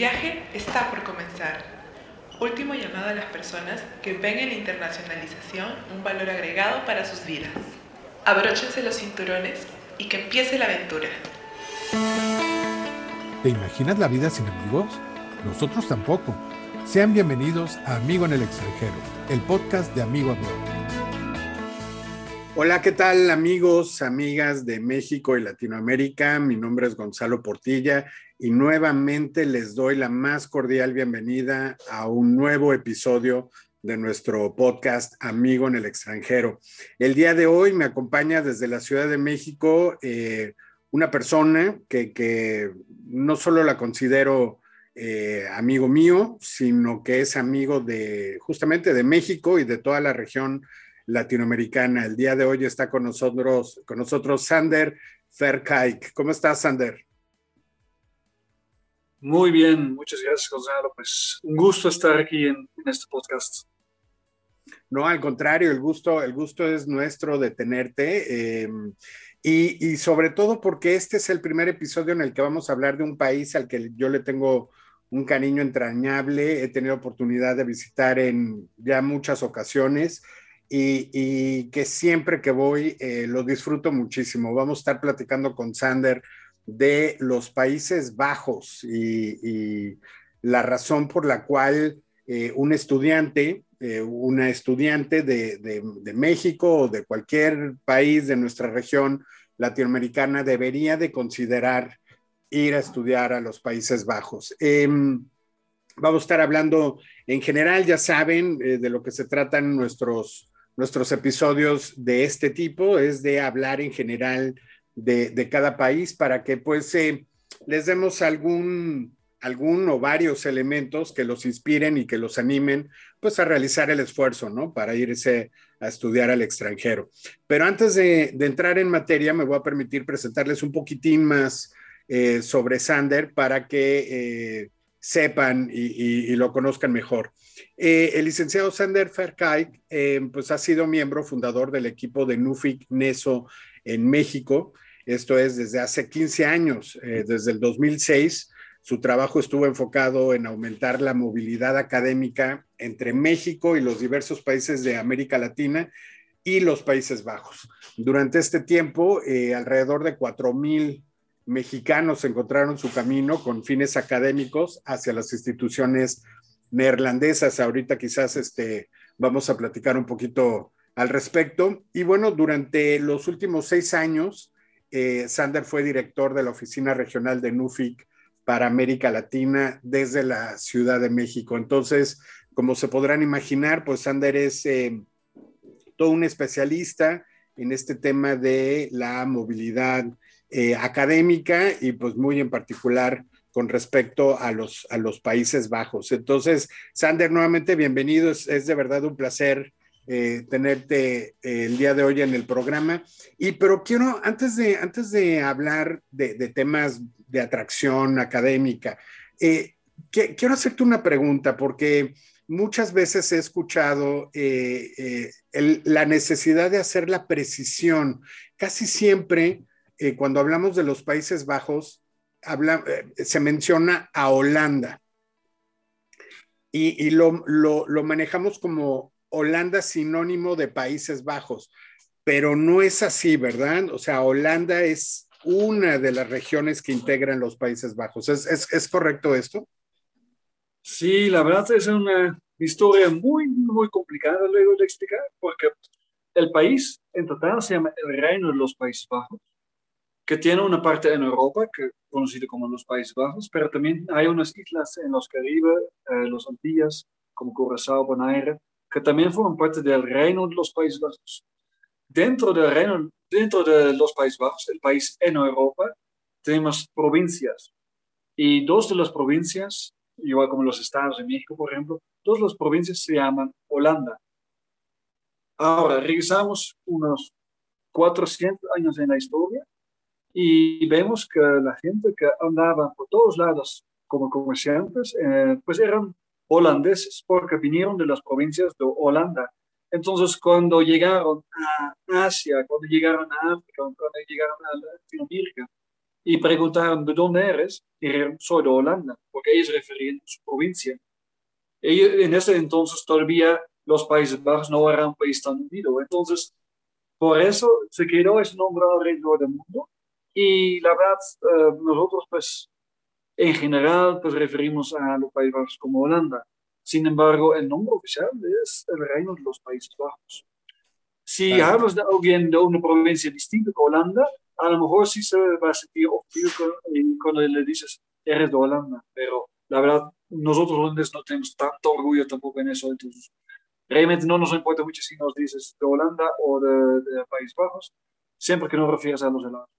viaje está por comenzar. Último llamado a las personas que ven en la internacionalización un valor agregado para sus vidas. Abróchense los cinturones y que empiece la aventura. ¿Te imaginas la vida sin amigos? Nosotros tampoco. Sean bienvenidos a Amigo en el extranjero, el podcast de Amigo Abroad. Hola, ¿qué tal amigos, amigas de México y Latinoamérica? Mi nombre es Gonzalo Portilla y nuevamente les doy la más cordial bienvenida a un nuevo episodio de nuestro podcast Amigo en el extranjero. El día de hoy me acompaña desde la Ciudad de México eh, una persona que, no solo la considero eh, amigo mío, sino que es amigo de justamente de México y de toda la región latinoamericana. El día de hoy está con nosotros, con nosotros Sander Ferkaik. ¿Cómo estás, Sander? Muy bien, muchas gracias, Gonzalo. Pues un gusto estar aquí en, este podcast. No, al contrario, el gusto, el gusto es nuestro de tenerte. Em, y, sobre todo porque este es el primer episodio en el que vamos a hablar de un país al que yo le tengo un cariño entrañable. He tenido oportunidad de visitar en ya muchas ocasiones y, que siempre que voy eh, lo disfruto muchísimo. Vamos a estar platicando con Sander de los Países Bajos y, la razón por la cual eh, un estudiante, eh, una estudiante de, México o de cualquier país de nuestra región latinoamericana debería de considerar ir a estudiar a los Países Bajos. Em, vamos a estar hablando en general, ya saben, eh, de lo que se tratan nuestros, nuestros episodios de este tipo, es de hablar en general de, cada país para que pues eh, les demos algún, algún o varios elementos que los inspiren y que los animen pues a realizar el esfuerzo, ¿no? Para irse a estudiar al extranjero. Pero antes de, entrar en materia, me voy a permitir presentarles un poquitín más eh, sobre Sander para que eh, sepan y, lo conozcan mejor. el licenciado Sander Ferkaik, pues ha sido miembro fundador del equipo de NUFIC NESO en México esto es desde hace 15 años, eh, desde el 2006. Su trabajo estuvo enfocado en aumentar la movilidad académica entre México y los diversos países de América Latina y los Países Bajos. Durante este tiempo, eh, alrededor de 4.000 mexicanos encontraron su camino con fines académicos hacia las instituciones neerlandesas. Ahorita quizás este, vamos a platicar un poquito al respecto. Y bueno, durante los últimos seis años, eh, Sander fue director de la Oficina Regional de NUFIC para América Latina desde la Ciudad de México. Entonces, como se podrán imaginar, pues Sander es eh, todo un especialista en este tema de la movilidad eh, académica y pues muy en particular con respecto a los, a los Países Bajos. Entonces, Sander, nuevamente bienvenido. es de verdad un placer eh, tenerte eh, el día de hoy en el programa. Y pero quiero, antes de, antes de hablar de, temas de atracción académica, eh, quiero hacerte una pregunta porque muchas veces he escuchado la necesidad de hacer la precisión. Casi siempre, cuando hablamos de los Países Bajos, se menciona a Holanda. Y, lo, lo, manejamos como Holanda sinónimo de Países Bajos, pero no es así, ¿verdad? O sea, Holanda es una de las regiones que integran los Países Bajos. ¿Es, correcto esto? Sí, la verdad es una historia muy, muy complicada luego de explicar, porque el país en total se llama el Reino de los Países Bajos, que tiene una parte en Europa, que conocido como los Países Bajos, pero también hay unas islas en los Caribe, eh, los Antillas, como Curazao, Bonaire, que también forman parte del reino de los Países Bajos. Dentro del reino, dentro de los Países Bajos, el país en Europa, tenemos provincias. Y dos de las provincias, igual como los estados de México, por ejemplo, dos de las provincias se llaman Holanda. Ahora, regresamos unos 400 años en la historia y vemos que la gente que andaba por todos lados como comerciantes, eh, pues eran holandeses porque vinieron de las provincias de Holanda. Entonces, cuando llegaron a Asia, cuando llegaron a África, cuando llegaron a Latinoamérica, y preguntaron, ¿de dónde eres? Dijeron, soy de Holanda, porque ellos referían a su provincia. En ese entonces todavía los Países Bajos no eran un país tan unido. Entonces, por eso se quedó ese nombre alrededor del mundo. Y la verdad, eh, nosotros pues en general pues referimos a los Países Bajos como Holanda. Sin embargo, el nombre oficial es el Reino de los Países Bajos. Si hablas de alguien de una provincia distinta que Holanda, a lo mejor sí se va a sentir ofendido cuando le dices, eres de Holanda, pero la verdad, nosotros holandeses no tenemos tanto orgullo tampoco en eso, entonces realmente no nos importa mucho si nos dices de Holanda o de, Países Bajos, siempre que nos refieres a los helados.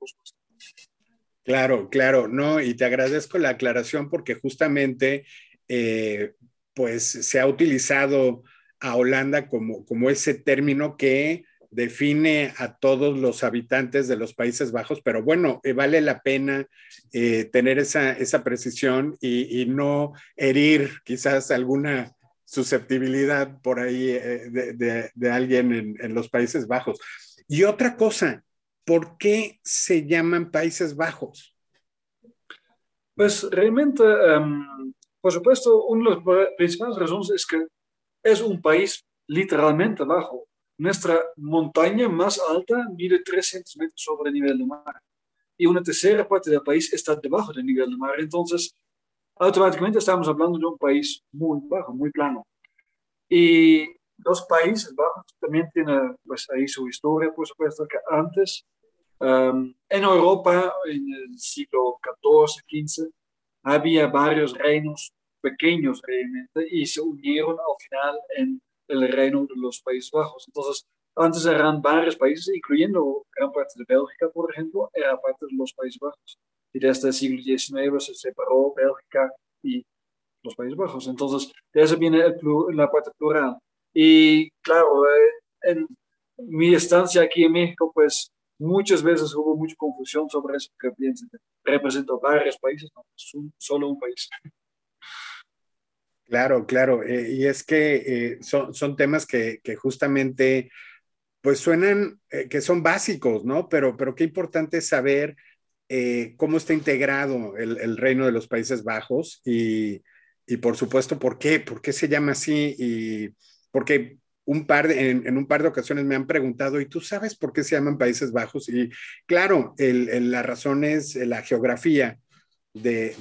Claro, claro, no, y te agradezco la aclaración porque justamente, eh, pues se ha utilizado a Holanda como, como ese término que define a todos los habitantes de los Países Bajos, pero bueno, eh, vale la pena eh, tener esa, esa precisión y, no herir quizás alguna susceptibilidad por ahí eh, de, alguien en, en, los Países Bajos. Y otra cosa, ¿por qué se llaman Países Bajos? Pues realmente, em, por supuesto, una de las principales razones es que es un país literalmente bajo nuestra montaña más alta mide 300 metros sobre el nivel del mar y una tercera parte del país está debajo del nivel del mar. Entonces, automáticamente estamos hablando de un país muy bajo, muy plano. Y los Países Bajos también tienen pues, ahí su historia, por supuesto, que antes um, en Europa, en el siglo XIV, XV, había varios reinos pequeños realmente y se unieron al final en el reino de los Países Bajos. Entonces, antes eran varios países, incluyendo gran parte de Bélgica, por ejemplo, era parte de los Países Bajos. Y desde el siglo XIX se separó Bélgica y los Países Bajos. Entonces, de eso viene la parte plural. Y claro, eh, en mi estancia aquí en México, pues muchas veces hubo mucha confusión sobre eso, que piensan que representa varios países, no, es solo un país. Claro, claro. Eh, y es que eh, son, son, temas que, justamente, pues suenan, eh, que son básicos, ¿no? Pero, pero qué importante es saber cómo está integrado el, el, reino de los Países Bajos y, y, por supuesto, por qué, por qué se llama así y porque un par de, en, un par de ocasiones me han preguntado, ¿y tú sabes por qué se llaman Países Bajos? Y claro, la razón es la geografía de,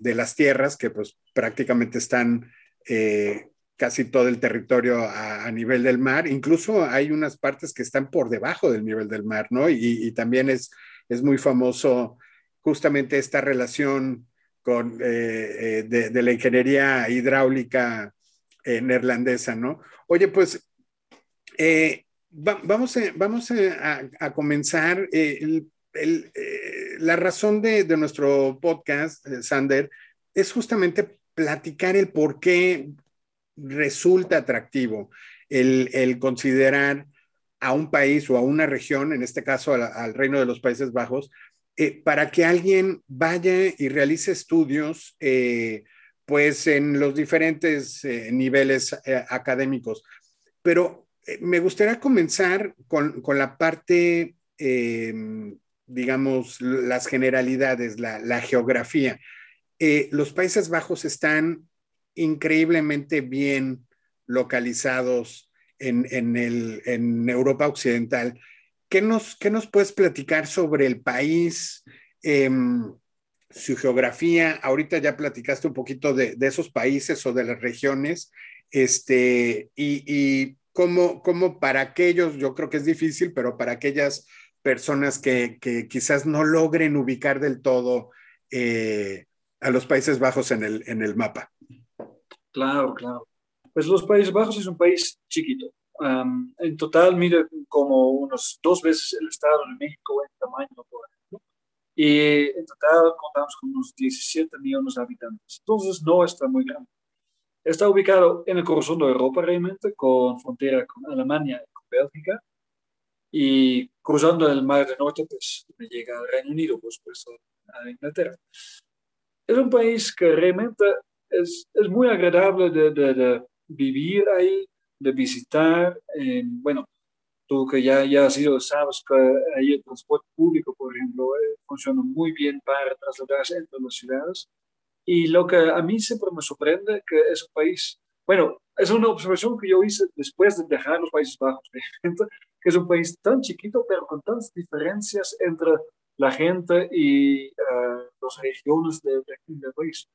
de, las tierras que pues prácticamente están eh, casi todo el territorio a, nivel del mar. Incluso hay unas partes que están por debajo del nivel del mar, ¿no? Y, también es, es muy famoso justamente esta relación con, eh, eh, de, la ingeniería hidráulica neerlandesa, ¿no? Oye, pues vamos, a, vamos a, comenzar. el, la razón de, nuestro podcast, eh, Sander, es justamente platicar el por qué resulta atractivo el, considerar a un país o a una región, en este caso al, Reino de los Países Bajos, eh, para que alguien vaya y realice estudios, eh, pues en los diferentes niveles académicos. Pero me gustaría comenzar con, con la parte digamos, las generalidades, la, geografía. Eh, los Países Bajos están increíblemente bien localizados en, en, Europa Occidental. ¿Qué nos, ¿Qué nos, puedes platicar sobre el país, em, su geografía? Ahorita ya platicaste un poquito de, esos países o de las regiones, este, y, y cómo, cómo, para aquellos, yo creo que es difícil, pero para aquellas personas que, quizás no logren ubicar del todo eh, a los Países Bajos en el, en el mapa. Claro, claro. Pues los Países Bajos es un país chiquito. en total mide como unos dos veces el Estado de México en tamaño, por. Y en total contamos con unos 17 millones de habitantes. Entonces no está muy grande. Está ubicado en el corazón de Europa realmente, con frontera con Alemania y con Bélgica y cruzando el Mar del Norte, pues llega al Reino Unido, por supuesto, a Inglaterra. Es un país que realmente es, es muy agradable de, de, vivir ahí, de visitar. bueno, tú que ya, ya has sido, sabes que ahí el transporte público, por ejemplo, eh, funciona muy bien para trasladarse entre las ciudades. Y lo que a mí siempre me sorprende que es un país, bueno, es una observación que yo hice después de dejar los Países Bajos, que es un país tan chiquito, pero con tantas diferencias entre la gente y uh, las regiones del de, país.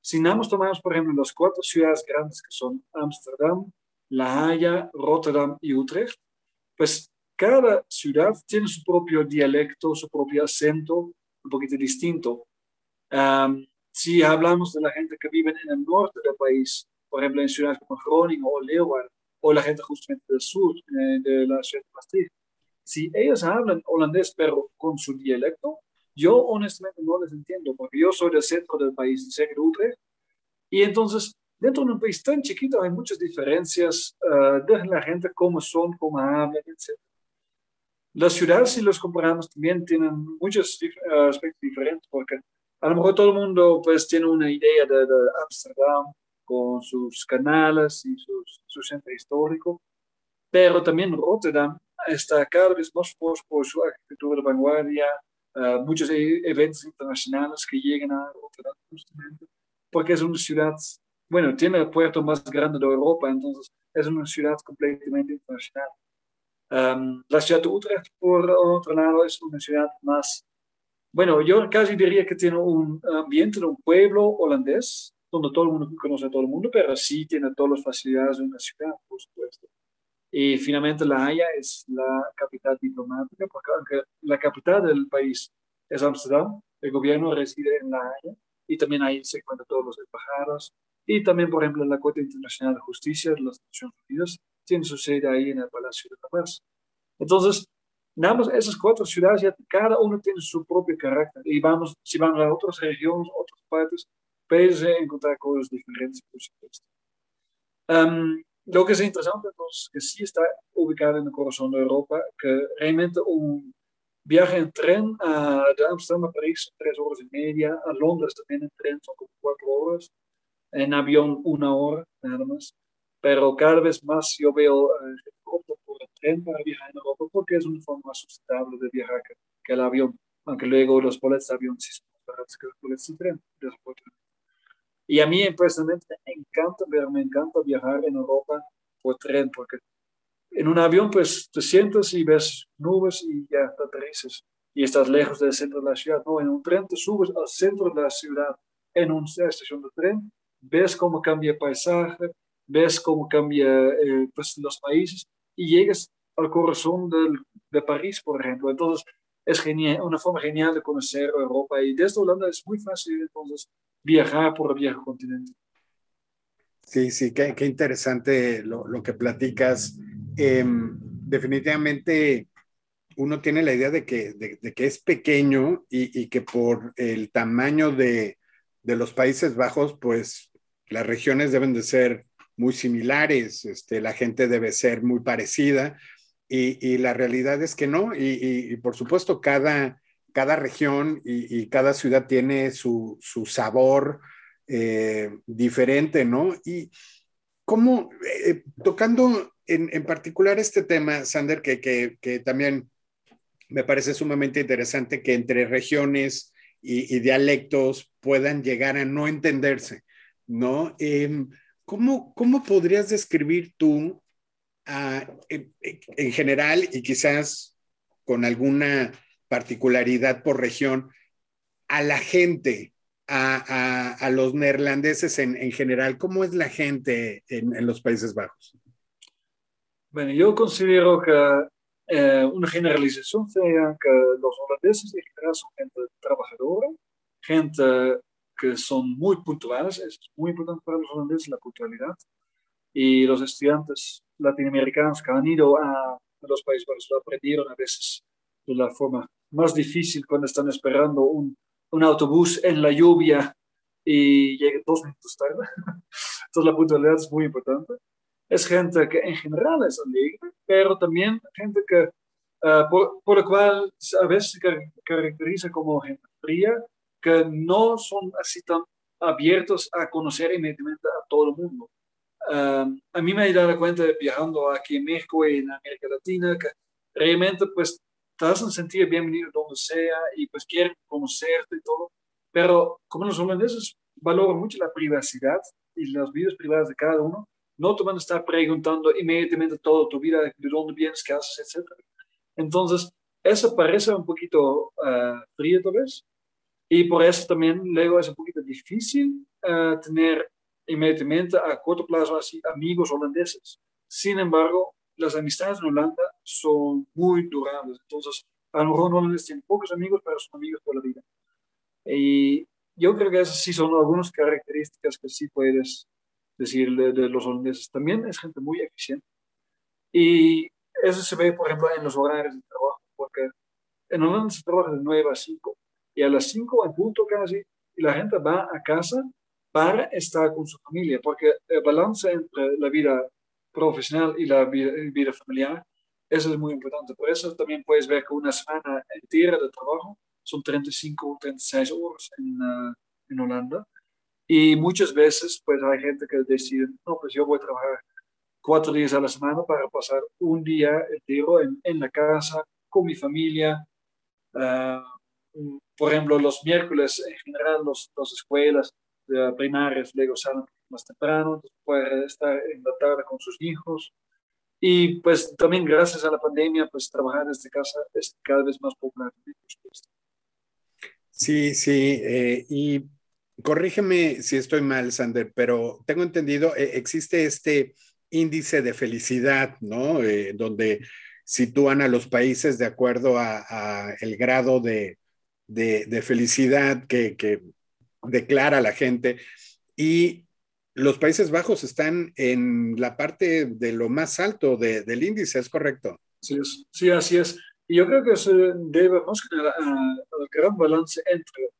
Si nada tomamos, por ejemplo, las cuatro ciudades grandes que son Ámsterdam, La Haya, Rotterdam y Utrecht, pues cada ciudad tiene su propio dialecto, su propio acento, un poquito distinto. si hablamos de la gente que vive en el norte del país, por ejemplo, en ciudades como Groningen o Leeuwarden, o la gente justamente del sur, eh, de la ciudad de Maastricht, si ellos hablan holandés pero con su dialecto, yo honestamente no les entiendo, porque yo soy del centro del país, de Utrecht, y entonces dentro de un país tan chiquito hay muchas diferencias uh, de la gente, cómo son, cómo hablan, etc. Las ciudades, si los comparamos, también tienen muchos uh, aspectos diferentes, porque a lo mejor todo el mundo pues tiene una idea de, de Amsterdam con sus canales y sus, su centro histórico, pero también Rotterdam está cada vez más por su arquitectura de vanguardia, uh, muchos e-, eventos internacionales que llegan a Rotterdam justamente, porque es una ciudad bueno, tiene el puerto más grande de Europa, entonces es una ciudad completamente internacional. Um, la ciudad de Utrecht, por otro lado, es una ciudad más, bueno, yo casi diría que tiene un ambiente de un pueblo holandés, donde todo el mundo conoce a todo el mundo, pero sí tiene todas las facilidades de una ciudad, por supuesto. Y finalmente La Haya es la capital diplomática, porque aunque la capital del país es Amsterdam, el gobierno reside en La Haya y también ahí se encuentran todos los embajadas, y también, por ejemplo, la Corte Internacional de Justicia de las Naciones Unidas tiene su sede ahí en el Palacio de Paz. Entonces, nada esas cuatro ciudades, ya cada una tiene su propio carácter. Y vamos, si vamos a otras regiones, otras partes, puedes encontrar cosas diferentes, por supuesto. Um, lo que es interesante es que sí está ubicado en el corazón de Europa, que realmente un viaje en tren a, de Amsterdam a París tres horas y media, a Londres también en tren son como cuatro horas, en avión una hora nada más, pero cada vez más yo veo eh, opto por el tren para viajar en Europa porque es una forma más sustentable de viajar que, el avión, aunque luego los boletos de avión sí son más baratos que los boletos de tren, Y a mí personalmente me encanta, me encanta viajar en Europa por tren porque en un avión pues te sientas y ves nubes y ya te aterrizas y estás lejos del centro de la ciudad. No, en un tren te subes al centro de la ciudad en una estación de tren ves cómo cambia el paisaje, ves cómo cambia eh, pues, los países y llegas al corazón de París, por ejemplo. Entonces, es genial, una forma genial de conocer Europa y desde Holanda es muy fácil entonces viajar por el viejo continente. Sí, sí, qué, qué interesante lo, lo, que platicas. Em, definitivamente uno tiene la idea de que, de, de que es pequeño y, y, que por el tamaño de, de los Países Bajos, pues las regiones deben de ser muy similares, este, la gente debe ser muy parecida y, la realidad es que no. Y, por supuesto, cada, cada región y, cada ciudad tiene su, sabor eh, diferente, ¿no? Y cómo, eh, tocando en, particular este tema, Sander, que, que, también me parece sumamente interesante que entre regiones y dialectos puedan llegar a no entenderse. ¿No? Em, ¿cómo, ¿cómo, podrías describir tú, en, general y quizás con alguna particularidad por región, a la gente, a, a, los neerlandeses en, en, general? ¿Cómo es la gente en, en, los Países Bajos? Bueno, yo considero que eh, una generalización sería que los holandeses en general son gente trabajadora, gente que son muy puntuales, es muy importante para los holandeses la puntualidad. Y los estudiantes latinoamericanos que han ido a, los Países Bajos lo aprendieron a veces de la forma más difícil cuando están esperando un, un autobús en la lluvia y llega dos minutos tarde. Entonces la puntualidad es muy importante. Es gente que en general es alegre, pero también gente que, uh, por, por, lo cual a veces se caracteriza como gente fría que no son así tan abiertos a conocer inmediatamente a todo el mundo. a mí me he dado cuenta viajando aquí en México y en América Latina que realmente pues te hacen sentir bienvenido donde sea y pues quieren conocerte y todo, pero como los holandeses valoran mucho la privacidad y las vidas privadas de cada uno, no te van a estar preguntando inmediatamente todo tu vida, de dónde vienes, qué haces, etc. Entonces, eso parece un poquito uh, frío tal vez, y por eso también luego es un poquito difícil uh, tener inmediatamente a corto plazo así amigos holandeses. Sin embargo, las amistades en Holanda son muy durables. Entonces, a lo mejor holandeses tienen pocos amigos, pero son amigos por la vida. Y yo creo que esas sí son algunas características que sí puedes decir de, de los holandeses. También es gente muy eficiente. Y eso se ve, por ejemplo, en los horarios de trabajo, porque en Holanda se trabaja de 9 a 5 y a las 5 en punto casi, y la gente va a casa para estar con su familia, porque el balance entre la vida profesional y la vida, familiar, eso es muy importante. Por eso también puedes ver que una semana entera de trabajo son 35 o 36 horas en, uh, en Holanda. Y muchas veces, pues hay gente que decide, no, pues yo voy a trabajar cuatro días a la semana para pasar un día entero en, en la casa, con mi familia. Uh, por ejemplo, los miércoles en general, los, las escuelas primarias luego salen más temprano, puede estar en la tarde con sus hijos. Y pues también gracias a la pandemia, pues trabajar desde casa es cada vez más popular. Sí, sí, eh, y corrígeme si estoy mal, Sander, pero tengo entendido, eh, existe este índice de felicidad, ¿no? Eh, donde sitúan a los países de acuerdo a, el grado de, de, felicidad que, declara la gente. Y los Países Bajos están en la parte de lo más alto del índice, ¿es correcto? Sí, sí, así es. Y yo creo que se debe más que al gran balance entre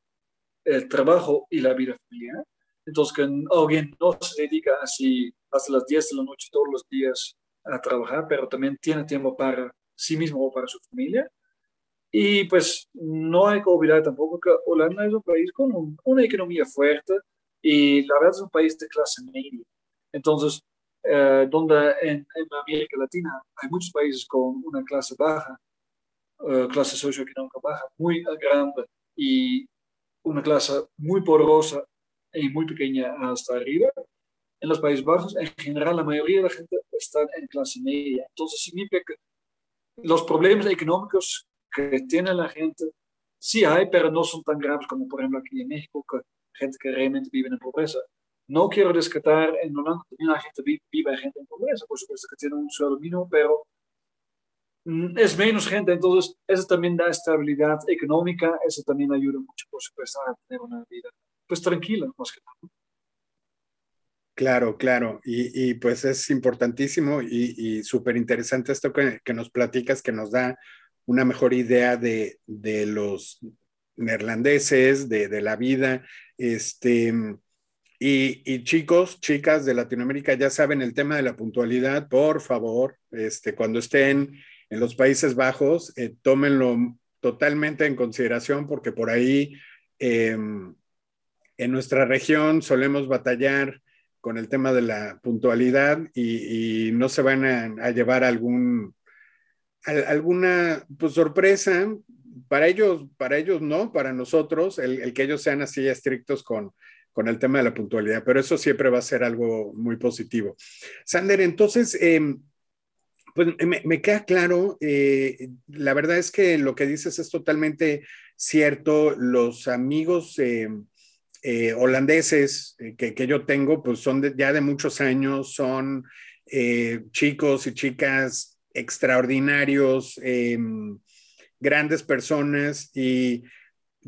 el trabajo y la vida familiar. Entonces, que alguien no se dedica así hasta las 10 de la noche todos los días a trabajar, pero también tiene tiempo para sí mismo o para su familia. Y pues no hay que olvidar tampoco que Holanda es un país con una economía fuerte y la verdad es un país de clase media. Entonces, eh, donde en, América Latina hay muchos países con una clase baja, uh, clase socioeconómica baja, muy grande y una clase muy poderosa y muy pequeña hasta arriba. En los Países Bajos, en general, la mayoría de la gente está en clase media. Entonces, significa que los problemas económicos que tiene la gente, sí hay, pero no son tan graves como por ejemplo aquí en México, que gente que realmente vive en pobreza. No quiero descartar en Holanda también la gente vive, vive gente en pobreza, por supuesto que tiene un sueldo mínimo, pero mm, es menos gente, entonces eso también da estabilidad económica, eso también ayuda mucho, por supuesto, a tener una vida pues tranquila, más que nada. Claro, claro, y, y, pues es importantísimo y, y súper interesante esto que, que, nos platicas, que nos da una mejor idea de, de los neerlandeses, de, de, la vida. Este, y, chicos, chicas de Latinoamérica, ya saben el tema de la puntualidad, por favor, este, cuando estén en los Países Bajos, eh, tómenlo totalmente en consideración porque por ahí eh, en nuestra región solemos batallar con el tema de la puntualidad y, no se van a llevar algún alguna pues, sorpresa. Para ellos, para ellos no, para nosotros, el, que ellos sean así estrictos con, con el tema de la puntualidad, pero eso siempre va a ser algo muy positivo. Sander, entonces, em, pues me, queda claro, eh, la verdad es que lo que dices es totalmente cierto, los amigos em, eh, holandeses eh, que, que, yo tengo, pues son ya de muchos años, son chicos y chicas extraordinarios, em, grandes personas y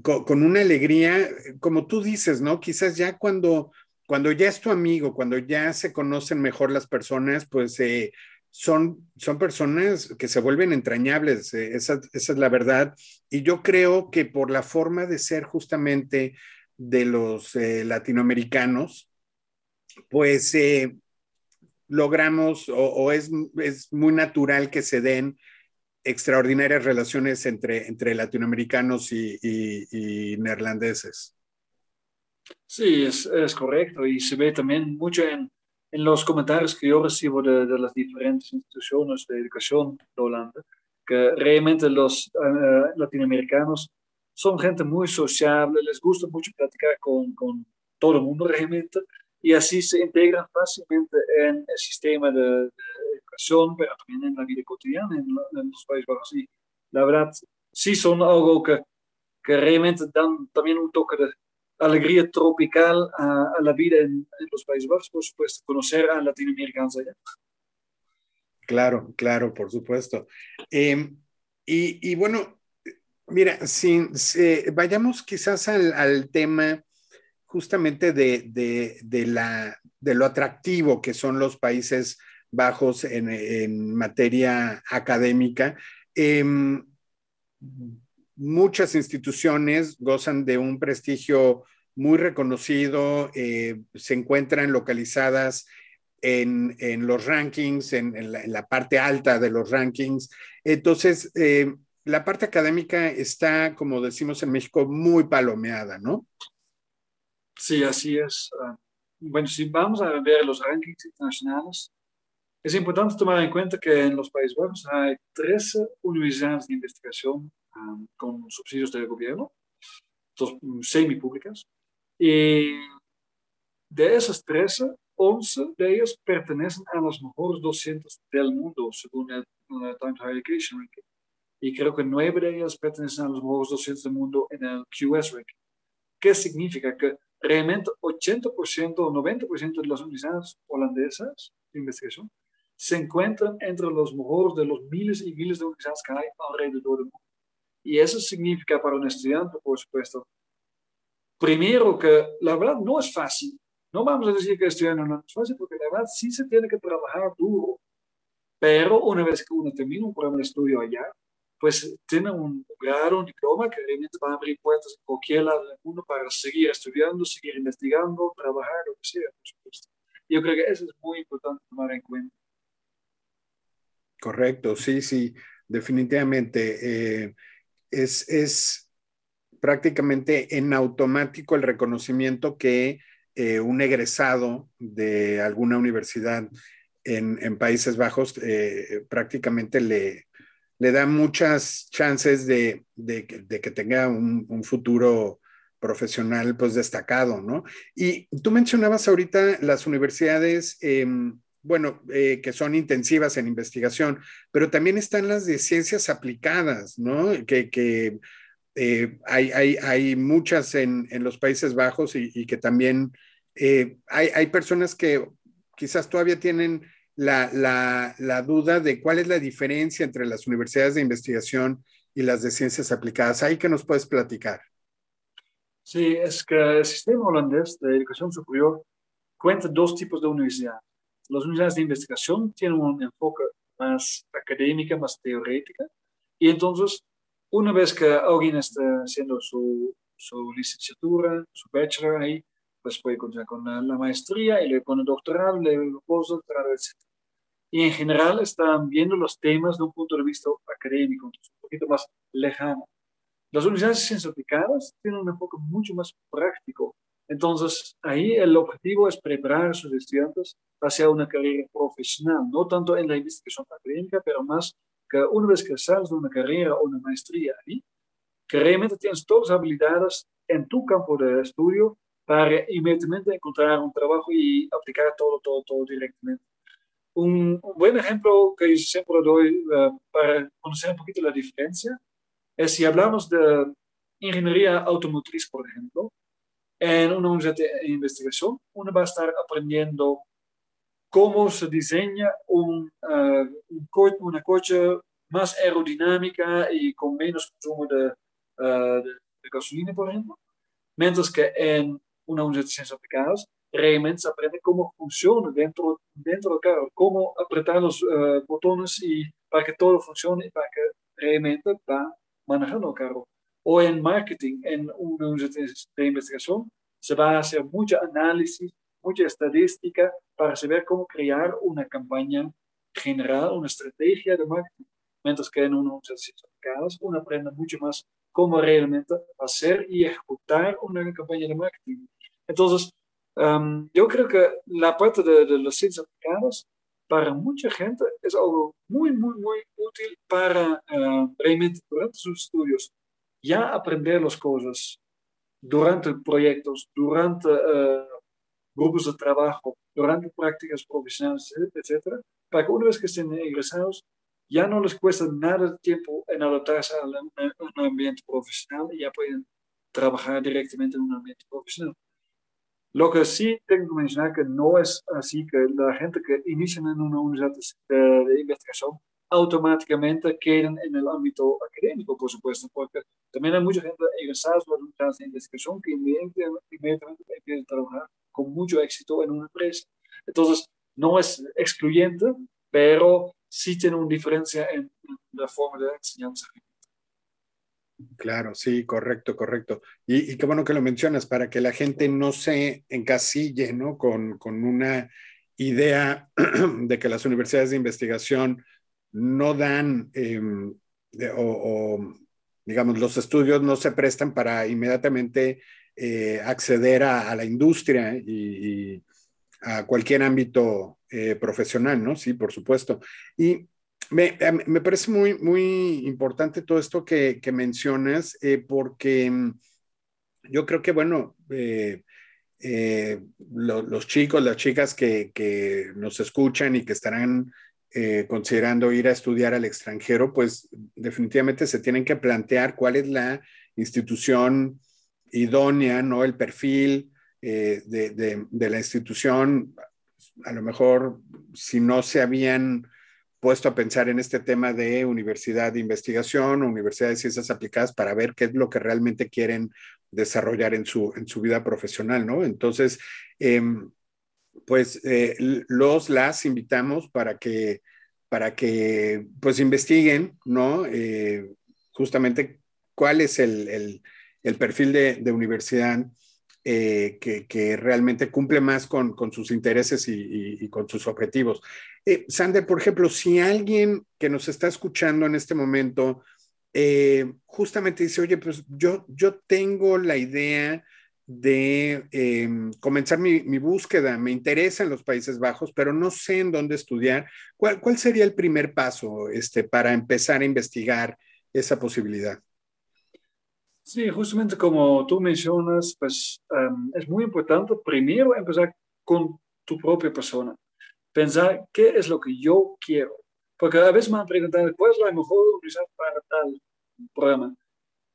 con, una alegría, como tú dices, ¿no? Quizás ya cuando, cuando ya es tu amigo, cuando ya se conocen mejor las personas, pues eh, son, son personas que se vuelven entrañables, eh, esa, esa, es la verdad. Y yo creo que por la forma de ser justamente de los eh, latinoamericanos, pues logramos o, es, es, muy natural que se den extraordinarias relaciones entre, entre latinoamericanos y, y, neerlandeses. Sí, es, es, correcto y se ve también mucho en, en los comentarios que yo recibo de, de las diferentes instituciones de educación de Holanda, que realmente los uh, latinoamericanos son gente muy sociable, les gusta mucho platicar con, con todo el mundo realmente, y así se integran fácilmente en el sistema de, de educación, pero también en la vida cotidiana en, en, los Países Bajos. Y la verdad, sí son algo que, que realmente dan también un toque de alegría tropical a, a la vida en, en, los Países Bajos, por supuesto, conocer a latinoamericanos allá. Claro, claro, por supuesto. Eh, y, y, bueno, mira, si, si vayamos quizás al, al tema justamente de, de, de, la, de lo atractivo que son los Países Bajos en, materia académica. Eh, muchas instituciones gozan de un prestigio muy reconocido, eh, se encuentran localizadas en, en los rankings, en, en, la, en, la, parte alta de los rankings. Entonces, eh, la parte académica está, como decimos en México, muy palomeada, ¿no? Sí, así es. Uh, bueno, si vamos a ver los rankings internacionales, es importante tomar en cuenta que en los Países Bajos hay 13 universidades de investigación um, con subsidios del gobierno, dos, semipúblicas, y de esas 13, 11 de ellas pertenecen a los mejores 200 del mundo, según el, el Times Higher Education Ranking. Y creo que 9 de ellas pertenecen a los mejores 200 del mundo en el QS Ranking. ¿Qué significa? Que realmente 80% o 90% de las universidades holandesas de investigación se encuentran entre los mejores de los miles y miles de universidades que hay alrededor del mundo. Y eso significa para un estudiante, por supuesto, primero que la verdad no es fácil. No vamos a decir que estudiar no es fácil, porque la verdad sí se tiene que trabajar duro. Pero una vez que uno termina un programa de estudio allá, pues tiene un grado, un diploma que realmente va a abrir puertas en cualquier lado del mundo para seguir estudiando, seguir investigando, trabajar, lo que sea, por supuesto. Yo creo que eso es muy importante tomar en cuenta. Correcto, sí, sí, definitivamente. Eh, es, es prácticamente en automático el reconocimiento que eh, un egresado de alguna universidad en, en Países Bajos eh, prácticamente le, le da muchas chances de, de, que tenga un, futuro profesional pues destacado, ¿no? Y tú mencionabas ahorita las universidades, eh, bueno, eh, que son intensivas en investigación, pero también están las de ciencias aplicadas, ¿no? Que, que eh, hay, hay, hay, muchas en, en, los Países Bajos y, y que también hay, hay, personas que quizás todavía tienen la, la, la, duda de cuál es la diferencia entre las universidades de investigación y las de ciencias aplicadas. ¿Ahí que nos puedes platicar? Sí, es que el sistema holandés de educación superior cuenta dos tipos de universidades. Las universidades de investigación tienen un enfoque más académica, más teórica, y entonces una vez que alguien está haciendo su, su licenciatura, su bachelor ahí, pues puede continuar con la, la maestría y luego con el doctorado, luego postdoctorado, etc. Y en general están viendo los temas de un punto de vista académico, un poquito más lejano. Las universidades de aplicadas tienen un enfoque mucho más práctico. Entonces, ahí el objetivo es preparar a sus estudiantes hacia una carrera profesional, no tanto en la investigación académica, pero más que una vez que sales de una carrera o una maestría ahí, que realmente tienes todas las habilidades en tu campo de estudio para inmediatamente encontrar un trabajo y aplicar todo, todo, todo directamente. Un, un buen ejemplo que yo siempre doy uh, para conocer un poquito la diferencia es si hablamos de ingeniería automotriz, por ejemplo, en una universidad de investigación, uno va a estar aprendiendo cómo se diseña un, uh, un co una coche más aerodinámica y con menos consumo de, uh, de, de, gasolina, por ejemplo. Mientras que en una universidad de aplicadas realmente se aprende cómo funciona dentro, dentro del carro, cómo apretar los uh, botones y para que todo funcione y para que realmente va manejando el carro. O en marketing, en una universidad de investigación, se va a hacer mucho análisis mucha estadística para saber cómo crear una campaña general, una estrategia de marketing. Mientras que en unos certificados uno aprende mucho más cómo realmente hacer y ejecutar una campaña de marketing. Entonces, Um, yo creo que la parte de, de los aplicadas para mucha gente es algo muy, muy, muy útil para uh, realmente durante sus estudios ya aprender las cosas durante proyectos, durante uh, grupos de trabajo, durante prácticas profesionales, etcétera, para que una vez que estén egresados ya no les cuesta nada tiempo en adaptarse a un ambiente profesional y ya pueden trabajar directamente en un ambiente profesional. Lo que sí tengo que mencionar que no es así que la gente que inicia en una universidad de, investigación automáticamente queden en el ámbito académico, por supuesto, porque también hay mucha gente egresada de universidades de investigación que inmediatamente empieza a trabajar con mucho éxito en una empresa. Entonces, no es excluyente, pero sí tiene una diferencia en la forma de enseñanza. Claro, sí, correcto, correcto. Y, qué bueno que lo mencionas, para que la gente no se encasille, ¿no? Con, una idea de que las universidades de investigación no dan, em, o, digamos, los estudios no se prestan para inmediatamente eh, acceder a, la industria y, a cualquier ámbito eh, profesional, ¿no? Sí, por supuesto. Y me, me, parece muy, muy importante todo esto que, que mencionas, eh, porque mm, yo creo que, bueno, eh, eh, los chicos, las chicas que, que, nos escuchan y que estarán considerando ir a estudiar al extranjero, pues definitivamente se tienen que plantear cuál es la institución idónea, ¿no? El perfil de, de la institución. A lo mejor, si no se habían puesto a pensar en este tema de universidad de investigación, universidad de ciencias aplicadas, para ver qué es lo que realmente quieren desarrollar en su, en su vida profesional, ¿no? Entonces, em, pues eh, los las invitamos para que, para que pues investiguen, ¿no? Eh, justamente cuál es el, perfil de, de universidad eh, que, realmente cumple más con, sus intereses y, con sus objetivos. Eh, Sander, por ejemplo, si alguien que nos está escuchando en este momento eh, justamente dice, oye, pues yo, yo tengo la idea de em, comenzar mi, búsqueda, me interesa en los Países Bajos, pero no sé en dónde estudiar, ¿cuál, cuál sería el primer paso este, para empezar a investigar esa posibilidad? Sí, justamente como tú mencionas, pues em, es muy importante primero empezar con tu propia persona. Pensar qué es lo que yo quiero. Porque a veces me han preguntado, ¿cuál es la mejor universidad para tal programa?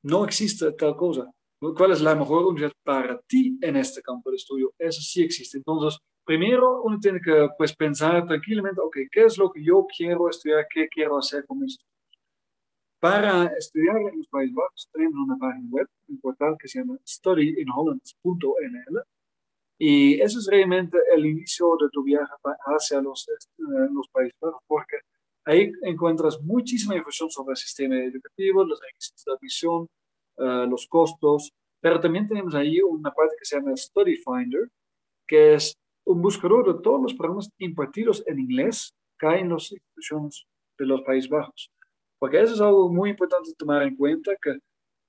No existe tal cosa. ¿Cuál es la mejor universidad para ti en este campo de estudio? Eso sí existe. Entonces, primero uno tiene que pues, pensar tranquilamente, ok, ¿qué es lo que yo quiero estudiar? ¿Qué quiero hacer con esto? Para estudiar en los Países Bajos tenemos una página web, un portal que se llama studyinholland.nl y eso es realmente el inicio de tu viaje hacia los, eh, los Países Bajos porque ahí encuentras muchísima información sobre el sistema educativo, los requisitos de admisión, uh, los costos, pero también tenemos ahí una parte que se llama Study Finder, que es un buscador de todos los programas impartidos en inglés que hay en las instituciones de los Países Bajos. Porque eso es algo muy importante tomar en cuenta, que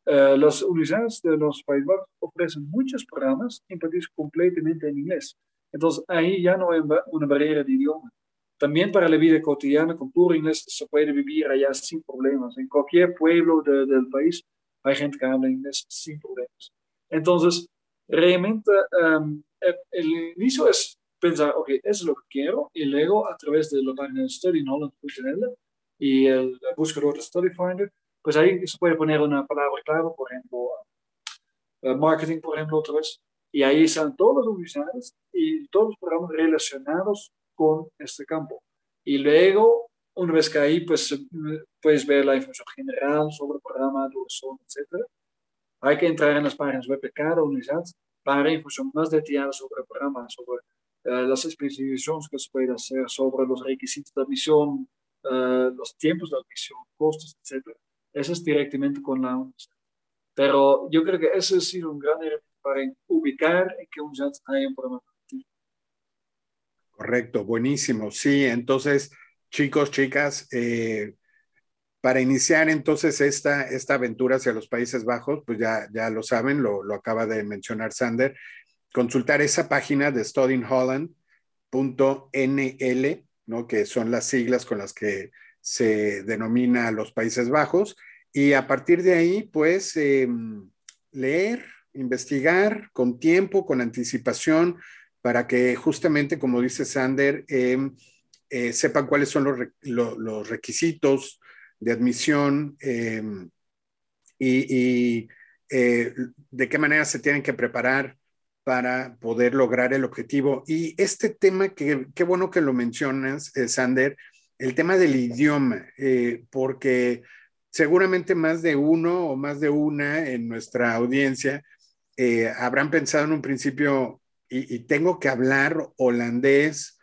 eh, las universidades de los Países Bajos ofrecen muchos programas impartidos completamente en inglés. Entonces, ahí ya no hay una barrera de idioma. También para la vida cotidiana, con puro inglés, se puede vivir allá sin problemas. En cualquier pueblo del país hay gente que habla inglés sin problemas. Entonces, realmente em, el inicio es pensar, ok, eso es lo que quiero, y luego a través de la página studyinholland.nl y el buscador de Study Finder, pues ahí se puede poner una palabra clave, por ejemplo, eh, marketing, por ejemplo, otra vez, y ahí están todas las universidades y todos los programas relacionados con este campo. Y luego, una vez que ahí, pues puedes ver la información general sobre el programa, duración, etc. Hay que entrar en las páginas web de cada universidad para información más detallada sobre el programa, sobre eh, las especificaciones que se puede hacer, sobre los requisitos de admisión, eh, los tiempos de admisión, costos, etc. Eso es directamente con la universidad. Pero yo creo que eso ha sido un gran error para ubicar en qué universidad hay un programa Correcto, buenísimo. Sí, entonces, chicos, chicas, eh, para iniciar entonces esta, esta aventura hacia los Países Bajos, pues ya, ya lo saben, lo, lo acaba de mencionar Sander, consultar esa página de studyingholland.nl, que son las siglas con las que se denomina los Países Bajos, y a partir de ahí, pues, em, leer, investigar con tiempo, con anticipación, para que justamente, como dice Sander, em, eh, sepan cuáles son los, requisitos de admisión em, y, eh, de qué manera se tienen que preparar para poder lograr el objetivo. Y este tema, que qué bueno que lo mencionas, eh, Sander, el tema del idioma, porque seguramente más de uno o más de una en nuestra audiencia habrán pensado en un principio, y, tengo que hablar holandés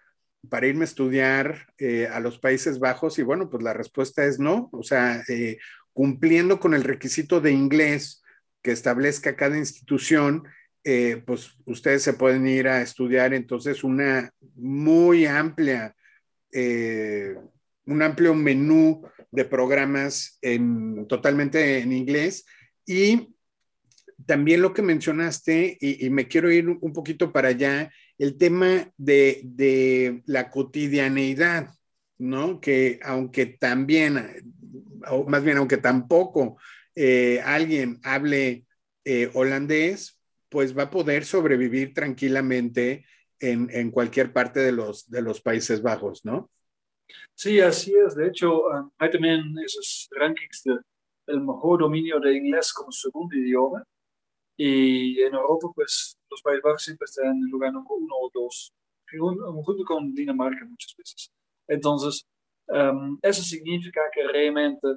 para irme a estudiar eh, a los Países Bajos? Y bueno, pues la respuesta es no. O sea, eh, cumpliendo con el requisito de inglés que establezca cada institución, eh, pues ustedes se pueden ir a estudiar entonces una muy amplia, un amplio menú de programas en, totalmente en inglés y también lo que mencionaste, y, me quiero ir un poquito para allá, el tema de, la cotidianeidad, ¿no? Que aunque también, o más bien aunque tampoco eh, alguien hable eh, holandés, pues va a poder sobrevivir tranquilamente en, cualquier parte de los, de los Países Bajos, ¿no? Sí, así es. De hecho, ah, hay también esos rankings del mejor dominio de inglés como segundo idioma. Y en Europa, pues los Países Bajos siempre están en el lugar uno o dos, junto con Dinamarca muchas veces. Entonces, um, eso significa que realmente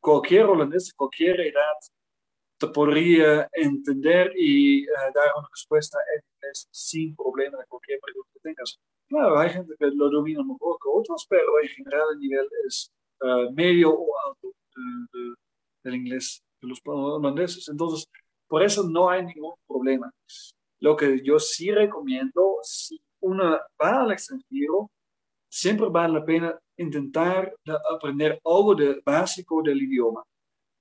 cualquier holandés de cualquier edad te podría entender y uh, dar una respuesta en inglés sin problema de cualquier pregunta que tengas. Claro, hay gente que lo domina mejor que otros, pero en general el nivel es uh, medio o alto de, de, del inglés de los holandeses. Entonces, por eso no hay ningún problema. Lo que yo sí recomiendo, si uno va al extranjero, siempre vale la pena intentar aprender algo de básico del idioma.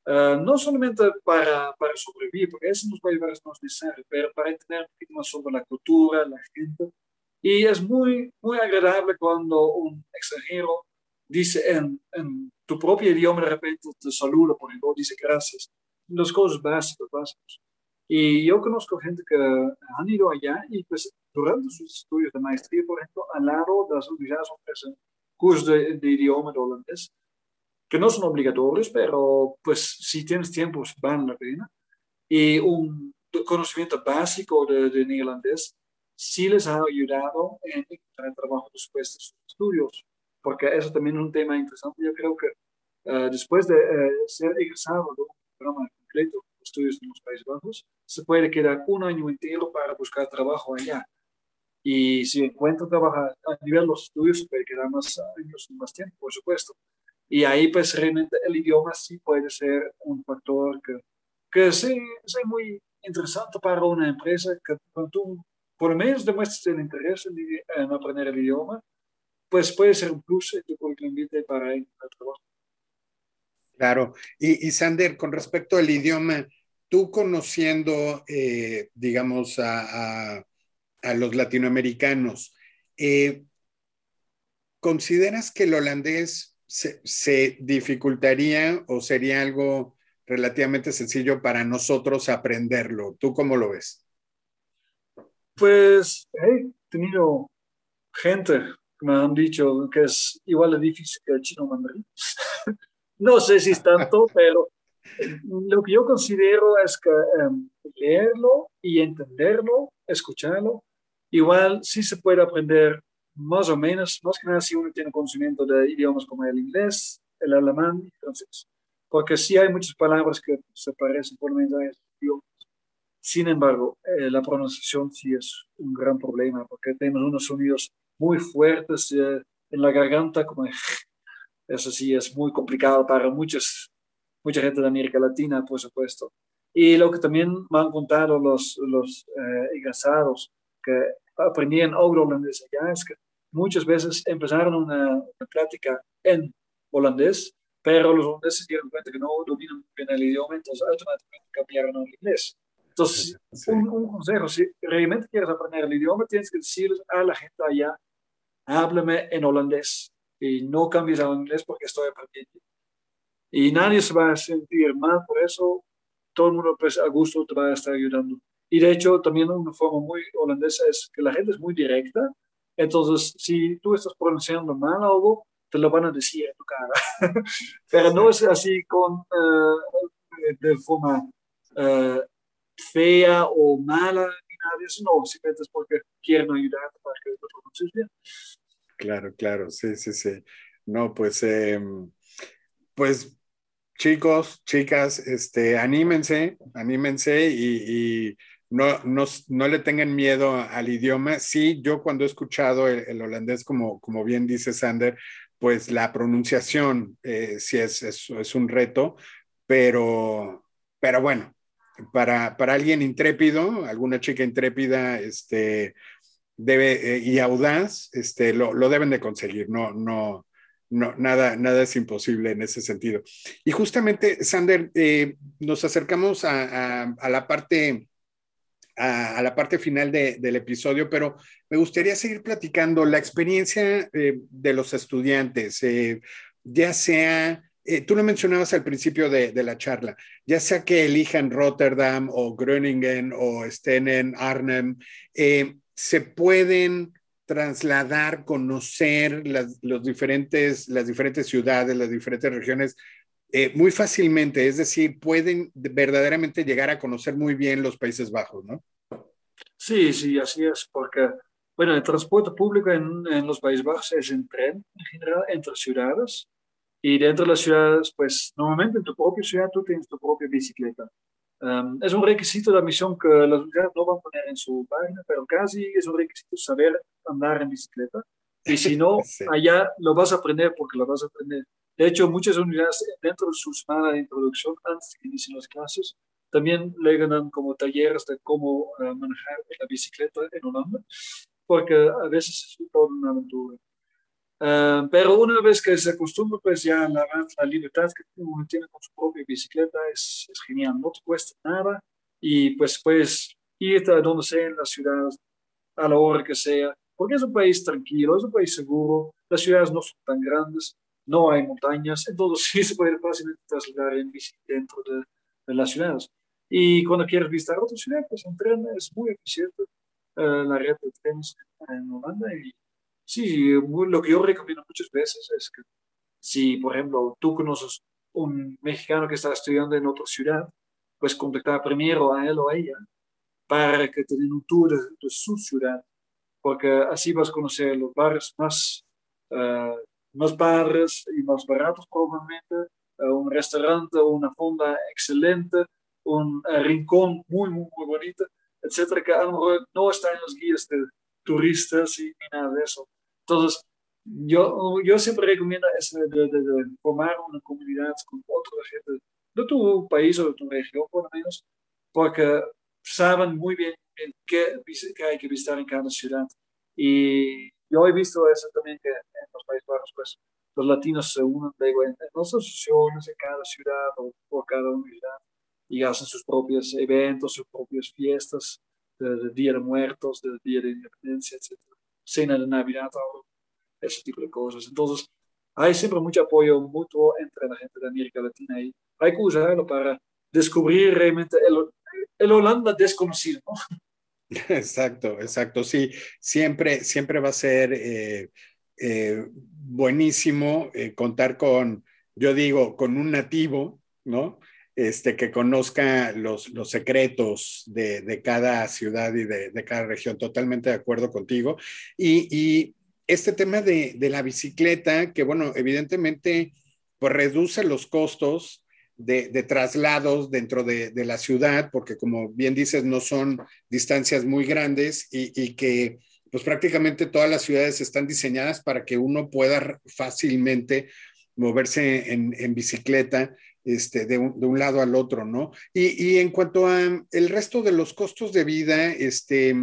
Uh, no solamente para, para, sobrevivir, porque eso nos puede ayudar no es necesario, pero para entender un poquito más sobre la cultura, la gente. Y es muy, muy agradable cuando un extranjero dice en, en tu propio idioma de repente te saluda, por ejemplo, dice gracias las cosas básicas, básicos. Y yo conozco gente que han ido allá y pues durante sus estudios de maestría, por ejemplo, al lado de las universidades ofrecen cursos de, de idioma de holandés, que no son obligatorios, pero pues si tienes tiempo, pues, vale la pena. Y un conocimiento básico de, de neerlandés sí les ha ayudado en encontrar trabajo después de sus estudios, porque eso también es un tema interesante. Yo creo que uh, después de uh, ser egresado de un programa completo de estudios en los Países Bajos, se puede quedar un año entero para buscar trabajo allá. Y si encuentra trabajo a nivel de los estudios, se puede quedar más años, más tiempo, por supuesto. Y ahí, pues, realmente el idioma sí puede ser un factor que, que sí, es muy interesante para una empresa, que cuando tú por lo menos demuestres el interés en, aprender el idioma, pues puede ser un plus en tu currículum para encontrar trabajo. Claro. Y, y, Sander, con respecto al idioma, tú conociendo, eh, digamos, a, los latinoamericanos, eh, ¿consideras que el holandés se, dificultaría o sería algo relativamente sencillo para nosotros aprenderlo? ¿Tú cómo lo ves? Pues he tenido gente que me han dicho que es igual de difícil que el chino mandarín. no sé si es tanto, pero lo que yo considero es que em, leerlo y entenderlo, escucharlo, igual sí se puede aprender más o menos, más que nada si uno tiene conocimiento de idiomas como el inglés, el alemán y francés, porque sí hay muchas palabras que se parecen por lo menos a esos idiomas. Sin embargo, eh, la pronunciación sí es un gran problema, porque tenemos unos sonidos muy fuertes eh, en la garganta, como eso sí es muy complicado para muchos mucha gente de América Latina, por supuesto. Y lo que también me han contado los, los eh, egresados que aprendían holandés allá es que muchas veces empezaron una, plática en holandés, pero los holandeses se dieron cuenta que no dominan bien el idioma, entonces automáticamente cambiaron al inglés. Entonces, un, consejo, si realmente quieres aprender el idioma, tienes que decirles a la gente allá, háblame en holandés y no cambies a inglés porque estoy aprendiendo. Y nadie se va a sentir mal por eso, todo el mundo pues a gusto te va a estar ayudando. Y de hecho, también una forma muy holandesa es que la gente es muy directa. Entonces, si tú estás pronunciando mal algo, te lo van a decir en tu cara. Pero no es así con, uh, de forma uh, fea o mala ni nada de eso. No, simplemente es porque quieren ayudarte para que lo pronuncies bien. Claro, claro, sí, sí, sí. No, pues, eh, pues chicos, chicas, este, anímense, anímense y, y no, no, no, le tengan miedo al idioma. Sí, yo cuando he escuchado el, holandés, como, como bien dice Sander, pues la pronunciación eh, sí es, es, un reto, pero, pero bueno, para, para alguien intrépido, alguna chica intrépida, este, debe, eh, y audaz, este, lo, lo, deben de conseguir, no, no, no, nada, nada es imposible en ese sentido. Y justamente, Sander, eh, nos acercamos a, a la parte a, la parte final de, del episodio, pero me gustaría seguir platicando la experiencia eh, de los estudiantes, eh, ya sea, eh, tú lo mencionabas al principio de, de, la charla, ya sea que elijan Rotterdam o Groningen o estén en Arnhem, se pueden trasladar, conocer las, los diferentes, las diferentes ciudades, las diferentes regiones eh, muy fácilmente, es decir, pueden verdaderamente llegar a conocer muy bien los Países Bajos, ¿no? Sí, sí, así es, porque, bueno, el transporte público en, en los Países Bajos es en tren, en general, entre ciudades, y dentro de las ciudades, pues, normalmente en tu propia ciudad tú tienes tu propia bicicleta. Um, es un requisito de admisión que las universidades no van a poner en su página, pero casi es un requisito saber andar en bicicleta. Y si no, sí. allá lo vas a aprender porque lo vas a aprender. De hecho, muchas unidades dentro de su semana de introducción, antes de que inicien las clases, también le ganan como talleres de cómo uh, manejar la bicicleta en Holanda, porque a veces es toda una aventura. Uh, pero una vez que se acostumbra, pues ya la, la libertad que uno tiene con su propia bicicleta es, es, genial, no te cuesta nada y pues puedes irte a donde sea en la ciudad, a la hora que sea, porque es un país tranquilo, es un país seguro, las ciudades no son tan grandes, no hay montañas, entonces sí se puede fácilmente trasladar en bici dentro de, de, las ciudades. Y cuando quieres visitar otra ciudad, pues un tren es muy eficiente, uh, la red de trenes en Holanda. Y sí, lo que yo recomiendo muchas veces es que si, por ejemplo, tú conoces un mexicano que está estudiando en otra ciudad, pues contactar primero a él o a ella para que te den un tour de, de su ciudad, porque así vas a conocer los barrios más uh, más padres y más baratos probablemente, uh, un restaurante, una fonda excelente, un uh, rincón muy, muy, muy bonito, etcétera, que a lo mejor no está en los guías de turistas y, ni nada de eso. Entonces, yo, yo siempre recomiendo eso de, de, de, formar una comunidad con otra gente de tu país o de tu región, por lo menos, porque saben muy bien qué, qué hay que visitar en cada ciudad. Y yo he visto eso también que en los Países Bajos, pues los latinos se unen digo, en, en las asociaciones en cada ciudad o por cada unidad y hacen sus propios eventos, sus propias fiestas de, de Día de Muertos, de Día de Independencia, etc. Cena de Navidad, ese tipo de cosas. Entonces, hay siempre mucho apoyo mutuo entre la gente de América Latina y hay que usarlo para descubrir realmente el, el Holanda desconocido, ¿no? Exacto, exacto. Sí, siempre, siempre va a ser eh, eh, buenísimo eh, contar con, yo digo, con un nativo, ¿no? Este, que conozca los, los secretos de, de, cada ciudad y de, de, cada región. Totalmente de acuerdo contigo. Y, este tema de, de, la bicicleta, que bueno, evidentemente, pues reduce los costos de, traslados dentro de, la ciudad, porque como bien dices, no son distancias muy grandes y, que pues prácticamente todas las ciudades están diseñadas para que uno pueda fácilmente moverse en, en bicicleta este, de, un, de, un, lado al otro, ¿no? Y, y, en cuanto a el resto de los costos de vida, este,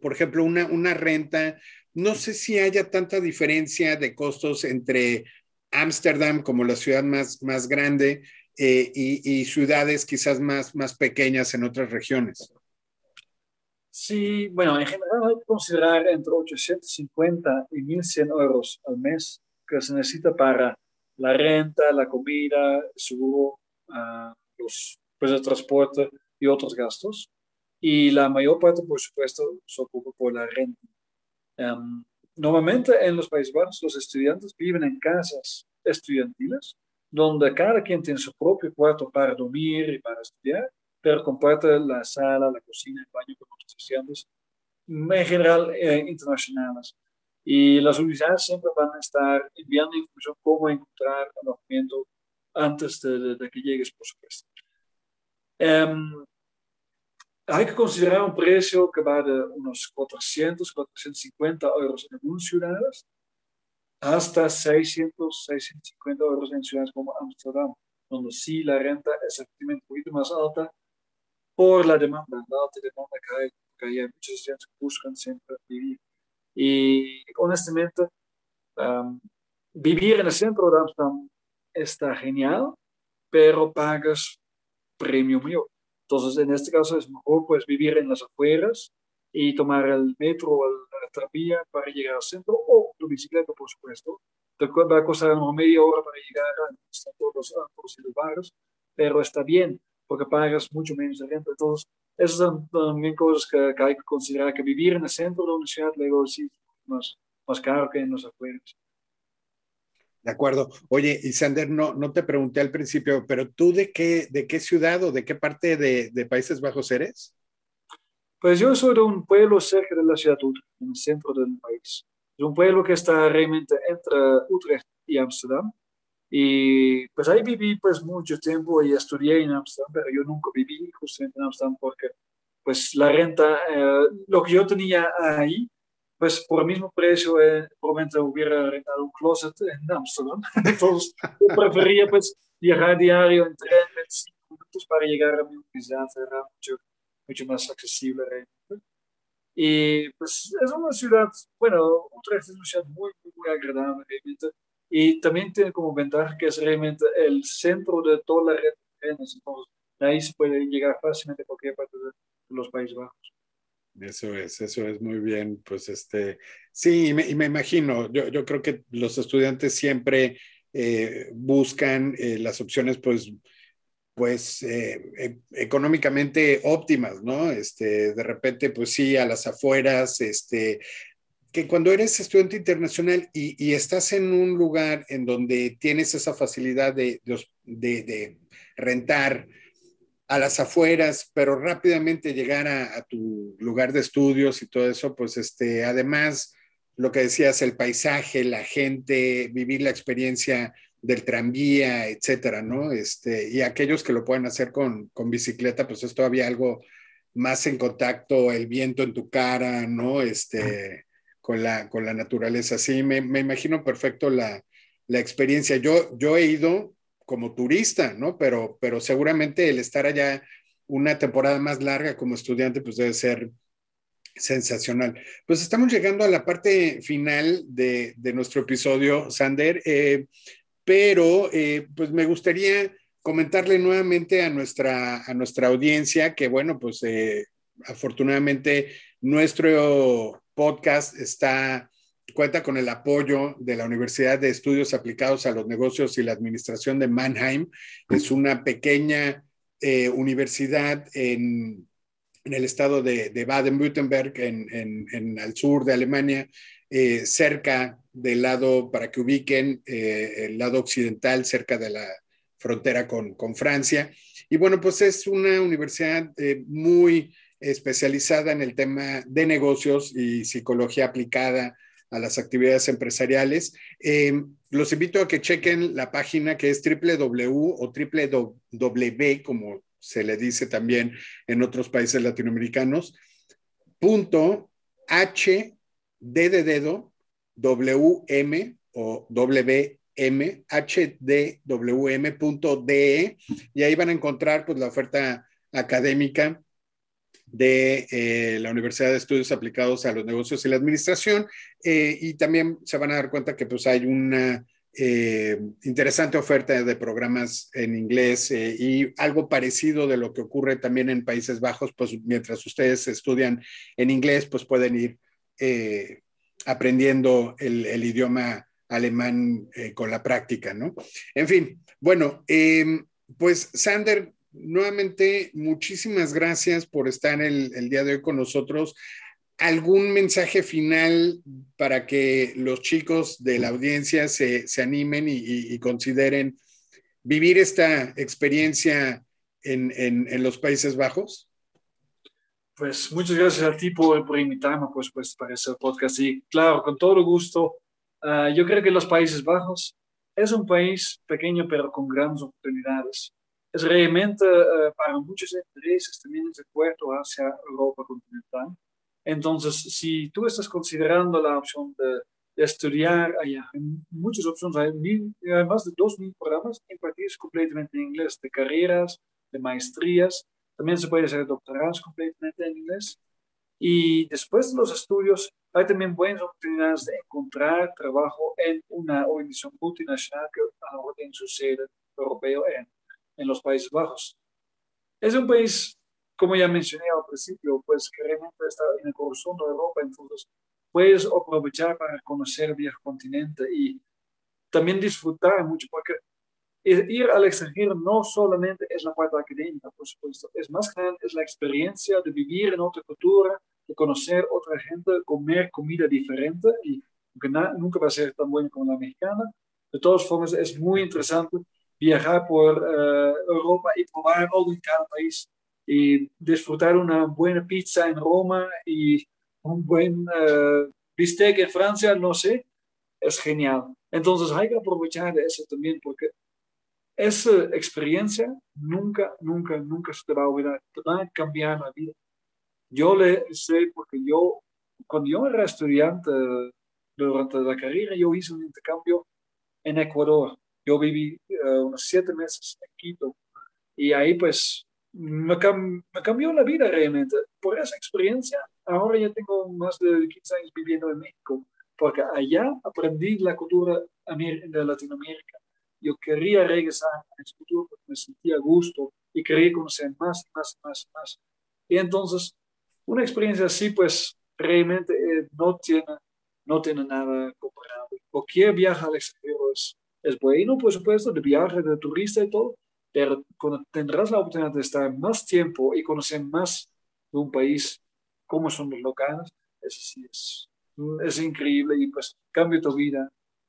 por ejemplo, una, una renta, no sé si haya tanta diferencia de costos entre Ámsterdam como la ciudad más, más grande eh, y, ciudades quizás más, más pequeñas en otras regiones? Sí, bueno, en general hay que considerar entre 850 y 1100 euros al mes que se necesita para la renta, la comida, seguro, uh, los, pues el transporte y otros gastos. Y la mayor parte, por supuesto, se ocupa por la renta. Um, normalmente en los Países Bajos los estudiantes viven en casas estudiantiles, donde cada quien tiene su propio cuarto para dormir y para estudiar, pero comparte la sala, la cocina, el baño con otros estudiantes, en general eh, internacionales. Y las universidades siempre van a estar enviando información cómo encontrar alojamiento antes de, que llegues, por supuesto. Um, hay que considerar un precio que va de unos 400, 450 euros en algunas ciudades hasta 600, 650 euros en ciudades como Amsterdam, donde sí la renta es efectivamente un poquito más alta por la demanda, la alta demanda que hay, porque hay muchos estudiantes que buscan siempre vivir. Y honestamente, vivir en el centro de Amsterdam está genial, pero pagas premio mío. Entonces, en este caso es mejor pues vivir en las afueras y tomar el metro o la tranvía para llegar al centro o tu bicicleta, por supuesto. Te va a costar una media hora para llegar a todos los bares, pero está bien porque pagas mucho menos de renta. Entonces, esas son también cosas que, hay que considerar, que vivir en el centro de una ciudad luego sí más, más caro que en los afueras. De acuerdo. Oye, y Sander, no, no te pregunté al principio, pero tú de qué, de qué ciudad o de qué parte de, de Países Bajos eres? Pues yo soy de un pueblo cerca de la ciudad de Utrecht, en el centro del país. Es un pueblo que está realmente entre Utrecht y Amsterdam. Y pues ahí viví pues mucho tiempo y estudié en Amsterdam, pero yo nunca viví justamente en Amsterdam porque pues la renta, eh, lo que yo tenía ahí, pues por el mismo precio eh, probablemente hubiera rentado un closet en Amsterdam. Entonces yo prefería pues viajar diario en tren 25 minutos para llegar a mi universidad, era mucho, mucho más accesible realmente. Y pues es una ciudad, bueno, Utrecht es una ciudad muy, muy, muy agradable realmente y también tiene como ventaja que es realmente el centro de toda la red de trenes. Entonces, de ahí se puede llegar fácilmente a cualquier parte de, los Países Bajos. Eso es, eso es muy bien. Pues este, sí, y me, y imagino, yo, yo, creo que los estudiantes siempre eh, buscan eh, las opciones, pues, pues eh, e, económicamente óptimas, ¿no? Este, de repente, pues sí, a las afueras, este, que cuando eres estudiante internacional y, estás en un lugar en donde tienes esa facilidad de, de, rentar a las afueras, pero rápidamente llegar a, tu lugar de estudios y todo eso, pues este, además, lo que decías, el paisaje, la gente, vivir la experiencia del tranvía, etcétera, ¿no? Este, y aquellos que lo pueden hacer con, con bicicleta, pues es todavía algo más en contacto, el viento en tu cara, ¿no? Este, con la, con la naturaleza. Sí, me, me imagino perfecto la, la, experiencia. Yo, yo he ido como turista, ¿no? Pero, pero seguramente el estar allá una temporada más larga como estudiante, pues debe ser sensacional. Pues estamos llegando a la parte final de, de nuestro episodio, Sander, eh, pero eh, pues me gustaría comentarle nuevamente a nuestra, a nuestra audiencia que, bueno, pues eh, afortunadamente nuestro podcast está, cuenta con el apoyo de la Universidad de Estudios Aplicados a los Negocios y la Administración de Mannheim. Es una pequeña eh, universidad en, el estado de, Baden-Württemberg, en, en, el sur de Alemania, eh, cerca del lado, para que ubiquen, eh, el lado occidental, cerca de la frontera con, con Francia. Y bueno, pues es una universidad muy especializada en el tema de negocios y psicología aplicada a las actividades empresariales. Em, los invito a que chequen la página que es www o www, como se le dice también en otros países latinoamericanos, punto H D o WM hdwm.de y ahí van a encontrar pues la oferta académica de eh, la Universidad de Estudios Aplicados a los Negocios y la Administración. Eh, y también se van a dar cuenta que pues hay una eh, interesante oferta de programas en inglés y algo parecido de lo que ocurre también en Países Bajos, pues mientras ustedes estudian en inglés, pues pueden ir aprendiendo el, idioma alemán con la práctica, ¿no? En fin, bueno, pues Sander, nuevamente, muchísimas gracias por estar el día de hoy con nosotros. ¿Algún mensaje final para que los chicos de la audiencia se, animen y, consideren vivir esta experiencia en, los Países Bajos? Pues muchas gracias a ti por, por invitarme, pues, pues, para ese podcast. Y claro, con todo gusto. Ah, yo creo que los Países Bajos es un país pequeño, pero con grandes oportunidades. Es realmente ah, para muchos intereses también es el puerto hacia Europa continental. Entonces, si tú estás considerando la opción de, estudiar allá, hay muchas opciones, hay, más de 2.000 programas impartidos completamente en inglés, de carreras, de maestrías, también se puede hacer doctorados completamente en inglés. Y después de los estudios, hay también buenas oportunidades de encontrar trabajo en una organización multinacional que ahora tiene su sede europeo en, los Países Bajos. Es un país como ya mencioné al principio, pues que realmente está en el corazón de Europa, entonces puedes aprovechar para conocer el viejo continente y también disfrutar mucho, porque ir al extranjero no solamente es la parte académica, por supuesto, es más grande, es la experiencia de vivir en otra cultura, de conocer otra gente, comer comida diferente y nunca va a ser tan buena como la mexicana. De todas formas, es muy interesante viajar por eh, Europa y probar algo en cada país y disfrutar una buena pizza en Roma y un buen uh, bistec en Francia, no sé, es genial. Entonces hay que aprovechar eso también porque esa experiencia nunca, nunca, nunca se te va a olvidar, te va a cambiar la vida. Yo le sé porque yo, cuando yo era estudiante durante la carrera, yo hice un intercambio en Ecuador. Yo viví eh, unos siete meses en Quito y ahí pues me, cambió la vida realmente. Por esa experiencia, ahora ya tengo más de 15 años viviendo en México, porque allá aprendí la cultura de Latinoamérica. Yo quería regresar a esa cultura porque me sentía a gusto y quería conocer más, más, más, más. Y entonces, una experiencia así, pues realmente eh, no, tiene, no tiene nada comparado. Cualquier viaje al extranjero es, es bueno, por supuesto, de viaje, de turista y todo, pero cuando tendrás la oportunidad de estar más tiempo y conocer más de un país, cómo son los locales, eso sí es, es increíble y pues cambia tu vida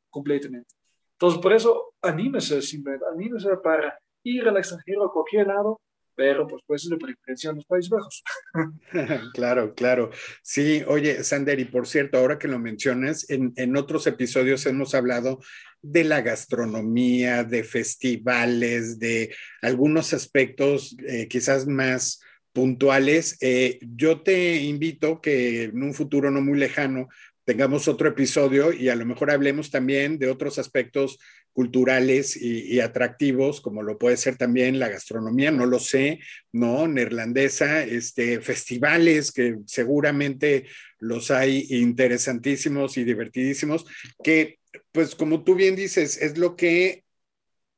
completamente. Entonces, por eso, anímese simplemente, anímese para ir al extranjero a cualquier lado, pero pues pues de preferencia en los Países Bajos. claro, claro. Sí, oye, Sander, y por cierto, ahora que lo mencionas, en, en otros episodios hemos hablado de la gastronomía, de festivales, de algunos aspectos eh, quizás más puntuales. Eh, yo te invito que en un futuro no muy lejano tengamos otro episodio y a lo mejor hablemos también de otros aspectos culturales y, atractivos, como lo puede ser también la gastronomía, no lo sé, ¿no? Neerlandesa, este, festivales que seguramente los hay interesantísimos y divertidísimos, que pues como tú bien dices, es lo que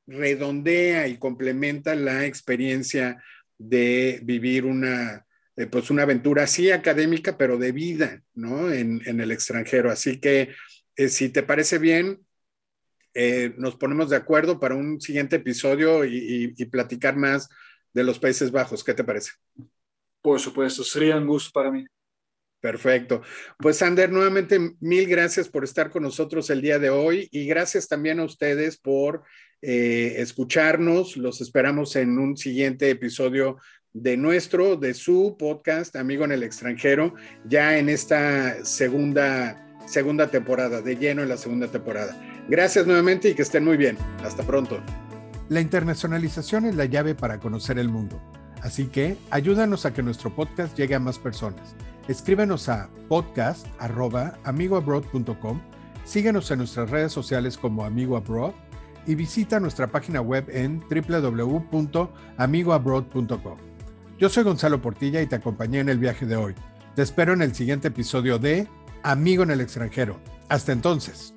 redondea y complementa la experiencia de vivir una, eh, pues una aventura así académica, pero de vida, ¿no? En, el extranjero. Así que, eh, si te parece bien, eh, nos ponemos de acuerdo para un siguiente episodio y, y, platicar más de los Países Bajos. ¿Qué te parece? Por supuesto, sería un gusto para mí. Perfecto. Pues Sander, nuevamente mil gracias por estar con nosotros el día de hoy y gracias también a ustedes por eh, escucharnos. Los esperamos en un siguiente episodio de nuestro, de su podcast Amigo en el extranjero, ya en esta segunda, segunda temporada, de lleno en la segunda temporada. Gracias nuevamente y que estén muy bien. Hasta pronto. La internacionalización es la llave para conocer el mundo. Así que ayúdanos a que nuestro podcast llegue a más personas. Escríbenos a podcast.amigoabroad.com, síguenos en nuestras redes sociales como Amigo Abroad y visita nuestra página web en www.amigoabroad.com. Yo soy Gonzalo Portilla y te acompañé en el viaje de hoy. Te espero en el siguiente episodio de Amigo en el extranjero. Hasta entonces.